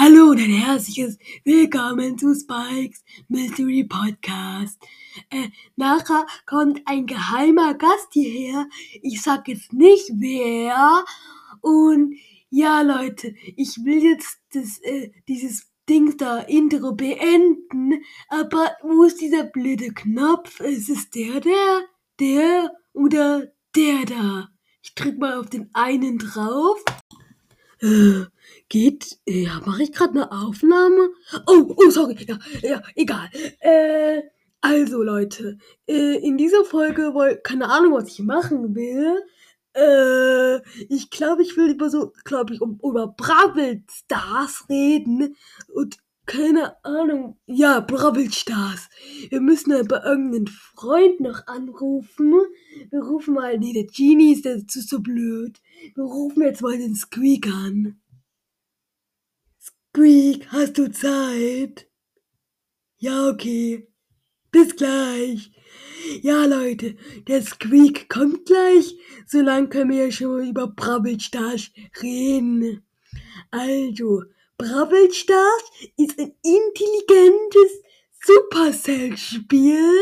Hallo und ein herzliches Willkommen zu Spikes Mystery Podcast. Äh, nachher kommt ein geheimer Gast hierher. Ich sag jetzt nicht wer. Und ja, Leute, ich will jetzt das, äh, dieses Ding da Intro beenden. Aber wo ist dieser blöde Knopf? Ist es der, der, der oder der da? Ich drück mal auf den einen drauf. Äh, geht, ja, mache ich gerade eine Aufnahme? Oh, oh, sorry, ja, ja, egal. Äh, also Leute, äh, in dieser Folge, woll, keine Ahnung, was ich machen will. Äh, ich glaube, ich will über so, glaube ich, um, über Bravel Stars reden und keine Ahnung. Ja, Bravel Stars. Wir müssen aber irgendeinen Freund noch anrufen. Wir rufen mal, nee, der Genie ist, ist so blöd. Wir rufen jetzt mal den Squeak an. Squeak, hast du Zeit? Ja, okay. Bis gleich. Ja, Leute, der Squeak kommt gleich. So lang können wir ja schon mal über Bravel Stars reden. Also, Bravel Stars ist ein intelligentes Supercell-Spiel.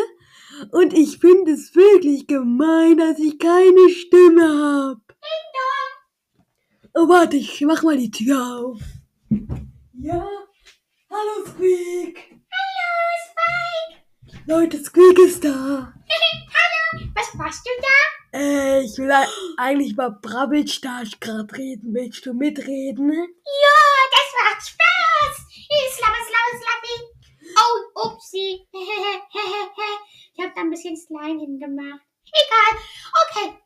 Und ich finde es wirklich gemein, dass ich keine Stimme habe. Oh, warte, ich mach mal die Tür auf. Ja? Hallo, Squeak. Hallo, Spike. Leute, Squeak ist da. Hallo, was machst du da? Äh, ich will eigentlich über Bravel Stars gerade reden. Willst du mitreden? Ja, das macht Spaß. Slabber, slabber, slabby. Oh, upsie. ich habe da ein bisschen Slime hingemacht. Egal. Okay.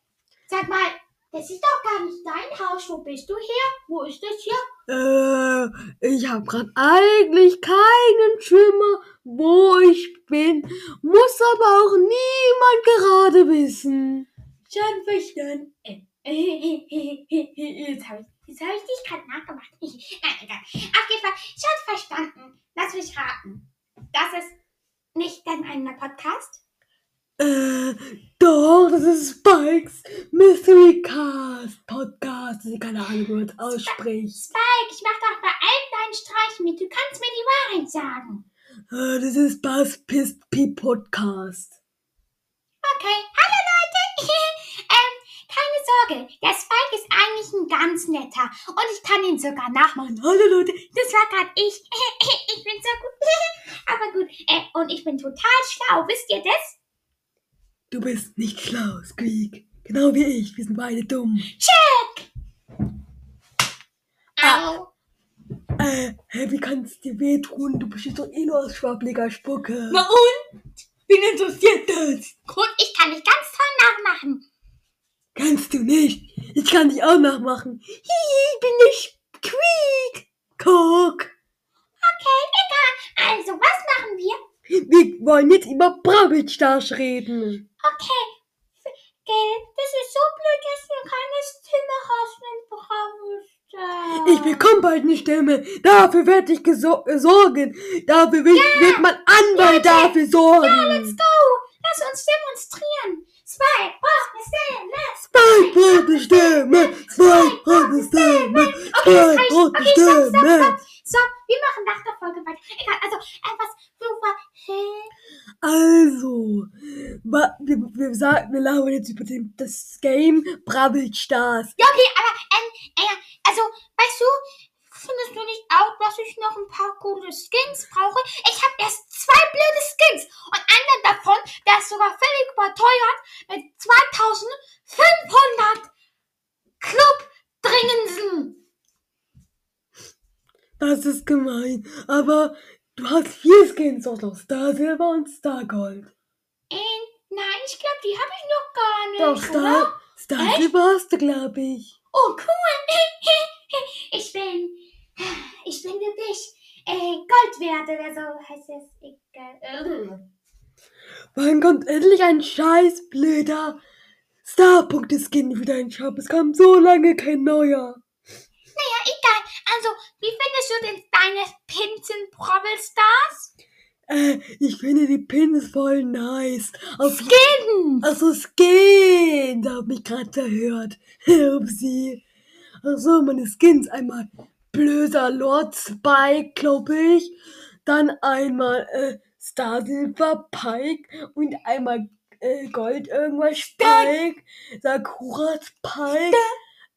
Sag mal, das ist doch gar nicht dein Haus. Wo bist du hier? Wo ist das hier? Äh, ich habe gerade eigentlich keinen Schimmer, wo ich bin. Muss aber auch niemand gerade wissen. Schon verstanden. Jetzt habe ich, jetzt hab ich dich gerade nachgemacht. Nein, egal. Auf jeden Fall, schon verstanden. Lass mich raten. Das ist nicht dein eigener Podcast? Äh, doch, das ist Spikes Mystery Cast Podcast. Ich keine Ahnung, wie man es ausspricht. Spike, ich mach doch bei allen deinen Streichen mit. Du kannst mir die Wahrheit sagen. Äh, das ist Buzz Pist P Podcast. Okay, hallo Leute. ähm, keine Sorge, der Spike ist eigentlich ein ganz netter. Und ich kann ihn sogar nachmachen. Hallo Leute, das war gerade ich. ich bin so gut. Aber gut, äh, und ich bin total schlau. Wisst ihr das? Du bist nicht schlau, Squeak. Genau wie ich. Wir sind beide dumm. Check! Au. Äh, hä, wie kann's dir wehtun? Du bist doch eh nur aus schwabbliger Spucke. Na und? Wen interessiert das? Gut, ich kann dich ganz toll nachmachen. Kannst du nicht. Ich kann dich auch nachmachen. Hi, ich bin der Squeak. Guck. Okay, egal. Also, was machen wir? Wir wollen jetzt über Bravel Stars reden. Okay. Gell, das ist so blöd, dass du keine Stimme hast mit Bravo Stars. Ich bekomme bald eine Stimme. Dafür werde ich äh, sorgen. Dafür wird, wird mein Anwalt dafür sorgen. Ja, let's go. Lass uns demonstrieren. Spike braucht eine Stimme. Spike braucht eine Stimme. Spike braucht eine Stimme. Okay, Spike braucht eine Okay, stopp, stopp, Stimme. stopp. So, wir machen nach der Folge weiter. Egal, also, was, du war, hä? Also, wir, wir sagen, wir labern jetzt über den, das Game Bravel Stars. Ja, okay, aber, ähm, äh, also, weißt du, findest du nicht auch, dass ich noch ein paar coole Skins brauche? Ich habe erst zwei blöde Skins und einer davon, der ist sogar völlig überteuert mit 2500 Club-Dringensen. Das ist gemein. Aber du hast vier Skins auch noch. Star Silber und Star Gold. Äh, nein, ich glaube, die habe ich noch gar nicht, Doch, oder? Star, Star Echt? Silber hast du, glaube ich. Oh, cool. Ich bin, ich bin wirklich äh, Gold wert oder so heißt es. Egal. Wann kommt endlich ein scheiß blöder Star-Punkte-Skin für deinen Shop? Es kam so lange kein neuer. Also, wie findest du denn deine Pins in Brawl Stars? Äh, ich finde die Pins voll nice. Auf Skins! Achso, Skins. Da hab mich gerade verhört. Upsi. Achso, meine Skins. Einmal Blöser Lord Spike, glaube ich. Dann einmal äh, Star Silver Pike und einmal äh, Gold irgendwas Spike. Sakura Spike.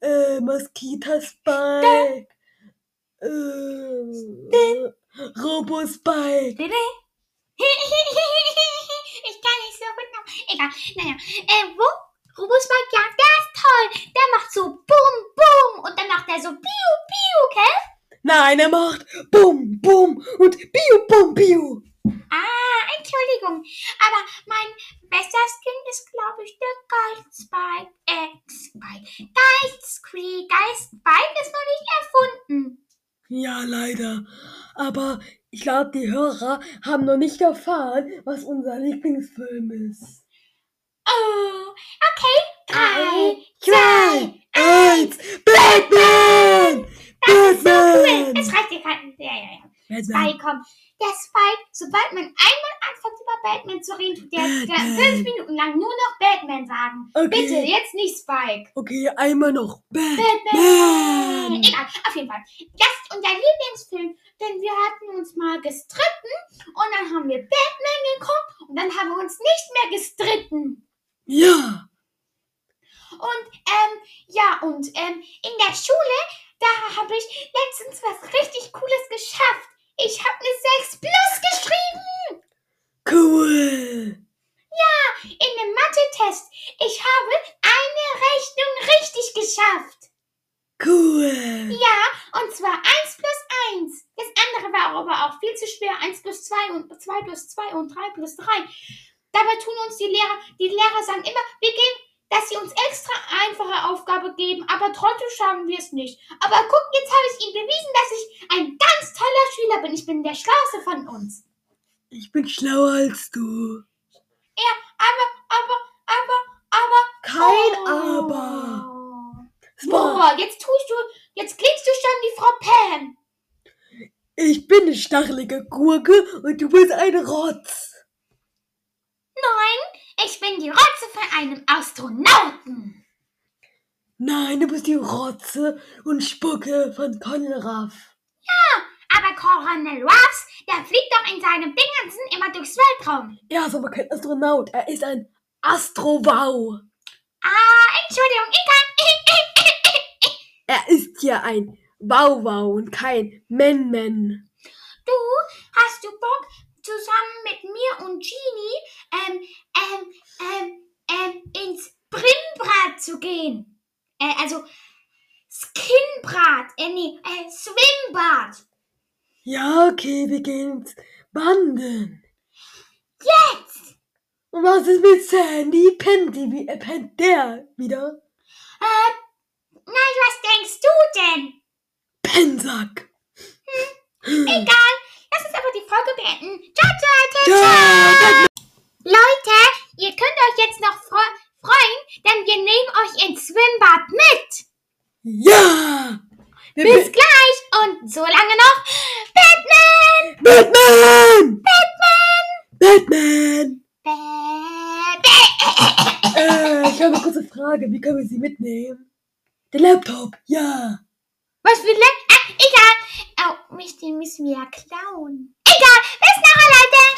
Äh, Mosquito Spike. Äh, Spike. ich kann nicht so gut noch. Egal. Naja. Äh, wo? Robospark, ja, der ist toll. Der macht so Bum, Bum. Und dann macht er so Piu, Piu, gell? Nein, er macht Bum, Bum und Biu, Bum, Biu. Ah, Entschuldigung. Aber mein bester Skin ist, glaube ich, der Geist Spike. Äh, Spike. Geist Squeak. Geist Spike ist noch nicht erfunden. Ja, leider. Aber ich glaube, die Hörer haben noch nicht erfahren, was unser Lieblingsfilm ist. Oh, okay. Drei, zwei, eins, Batman! Das ist so cool. Batman! Es reicht dir kein. Ja, ja, ja. Batman. Spike kommt. Der Spike, sobald man einmal anfängt Batman zu reden, der, der fünf Minuten lang nur noch Batman sagen. Okay. Bitte, jetzt nicht Spike. Okay, einmal noch. Batman. Batman! Egal, auf jeden Fall. Das ist unser Lieblingsfilm, denn wir hatten uns mal gestritten und dann haben wir Batman geguckt und dann haben wir uns nicht mehr gestritten. Ja! Und ähm, ja, und ähm, in der Schule, da habe ich letztens was richtig Cooles geschafft. Ich habe eine 6 Plus geschrieben. Cool! In dem Mathe-Test. Ich habe eine Rechnung richtig geschafft. Cool! Ja, und zwar 1 plus 1. Das andere war aber auch viel zu schwer. 1 plus 2 und 2 plus 2 und 3 plus 3. Dabei tun uns die Lehrer, die Lehrer sagen immer, wir geben, dass sie uns extra einfache Aufgabe geben, aber trotzdem schaffen wir es nicht. Aber guck, jetzt habe ich ihnen bewiesen, dass ich ein ganz toller Schüler bin. Ich bin der Schlauste von uns. Ich bin schlauer als du. Ja, aber, aber, aber, aber. Kein oh. Aber. Boah, jetzt tust du, jetzt klingst du schon wie Frau Pam. Ich bin eine stachelige Gurke und du bist ein Rotz. Nein, ich bin die Rotze von einem Astronauten. Nein, du bist die Rotze und Spucke von Konraff. Aber Coronel Ruffs, der fliegt doch in seinem Dingensen immer durchs Weltraum. Er ist aber kein Astronaut, er ist ein Astrovau. Ah, Entschuldigung, egal. Er ist ja ein Wauwau und kein Men-Men. Du, hast du Bock, zusammen mit mir und Genie ähm, ähm, ähm, ähm, ins Brimbrat zu gehen? Äh, also Skinbrat, äh, nee, äh, Schwimmbad. Ja, okay, wir gehen Banden. Jetzt! Und was ist mit Sandy? Pennt, die, äh, pennt der wieder? Äh, nein, was denkst du denn? Pennsack. Egal, lass uns aber die Folge beenden. Ciao, ciao, ciao, ciao. Leute, ihr könnt euch jetzt noch fre freuen, denn wir nehmen euch ins Schwimmbad mit. Ja! Wir Bis gleich und so lange noch Batman! Batman! Batman! Batman! Äh, ich habe eine kurze Frage. Wie können wir sie mitnehmen? Der Laptop, ja. Was für Leck? Ah, egal. Oh, mich, den müssen wir ja klauen. Egal, bis nachher, Leute.